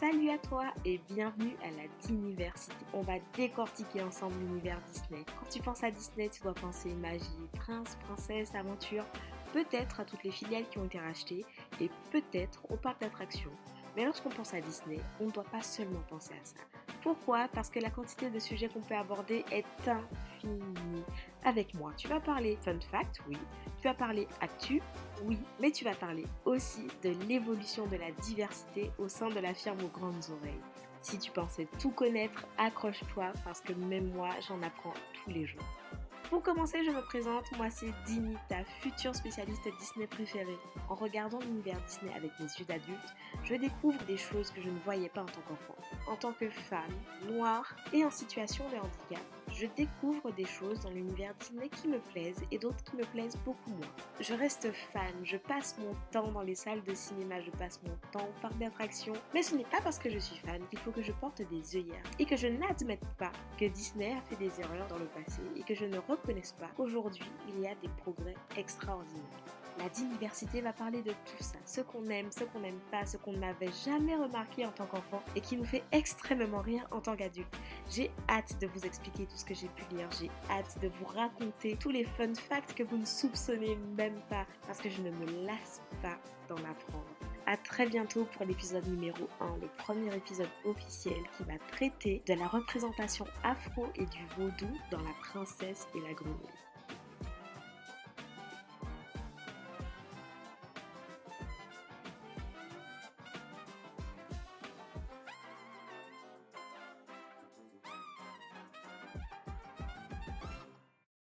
Salut à toi et bienvenue à la Diniversité. On va décortiquer ensemble l'univers Disney. Quand tu penses à Disney, tu dois penser magie, prince, princesse, aventure, peut-être à toutes les filiales qui ont été rachetées et peut-être au parc d'attractions. Mais lorsqu'on pense à Disney, on ne doit pas seulement penser à ça. Pourquoi? Parce que la quantité de sujets qu'on peut aborder est infinie. Avec moi, tu vas parler fun fact, oui. Tu vas parler actu, oui. Mais tu vas parler aussi de l'évolution de la diversité au sein de la firme aux grandes oreilles. Si tu pensais tout connaître, accroche-toi parce que même moi, j'en apprends tous les jours. Pour commencer, je me présente, moi c'est Dini, ta future spécialiste Disney préférée. En regardant l'univers Disney avec mes yeux d'adulte, je découvre des choses que je ne voyais pas en tant qu'enfant. En tant que femme, noire et en situation de handicap, je découvre des choses dans l'univers Disney qui me plaisent et d'autres qui me plaisent beaucoup moins. Je reste fan, je passe mon temps dans les salles de cinéma, je passe mon temps au parc d'attractions, mais ce n'est pas parce que je suis fan qu'il faut que je porte des œillères et que je n'admette pas que Disney a fait des erreurs dans le passé et que je ne reconnaisse pas qu'aujourd'hui il y a des progrès extraordinaires. La diversité va parler de tout ça, ce qu'on aime, ce qu'on n'aime pas, ce qu'on n'avait jamais remarqué en tant qu'enfant et qui nous fait extrêmement rire en tant qu'adulte. J'ai hâte de vous expliquer tout ce que j'ai pu lire, j'ai hâte de vous raconter tous les fun facts que vous ne soupçonnez même pas parce que je ne me lasse pas d'en apprendre. A très bientôt pour l'épisode numéro 1, le premier épisode officiel qui va traiter de la représentation afro et du vaudou dans La princesse et la grenouille.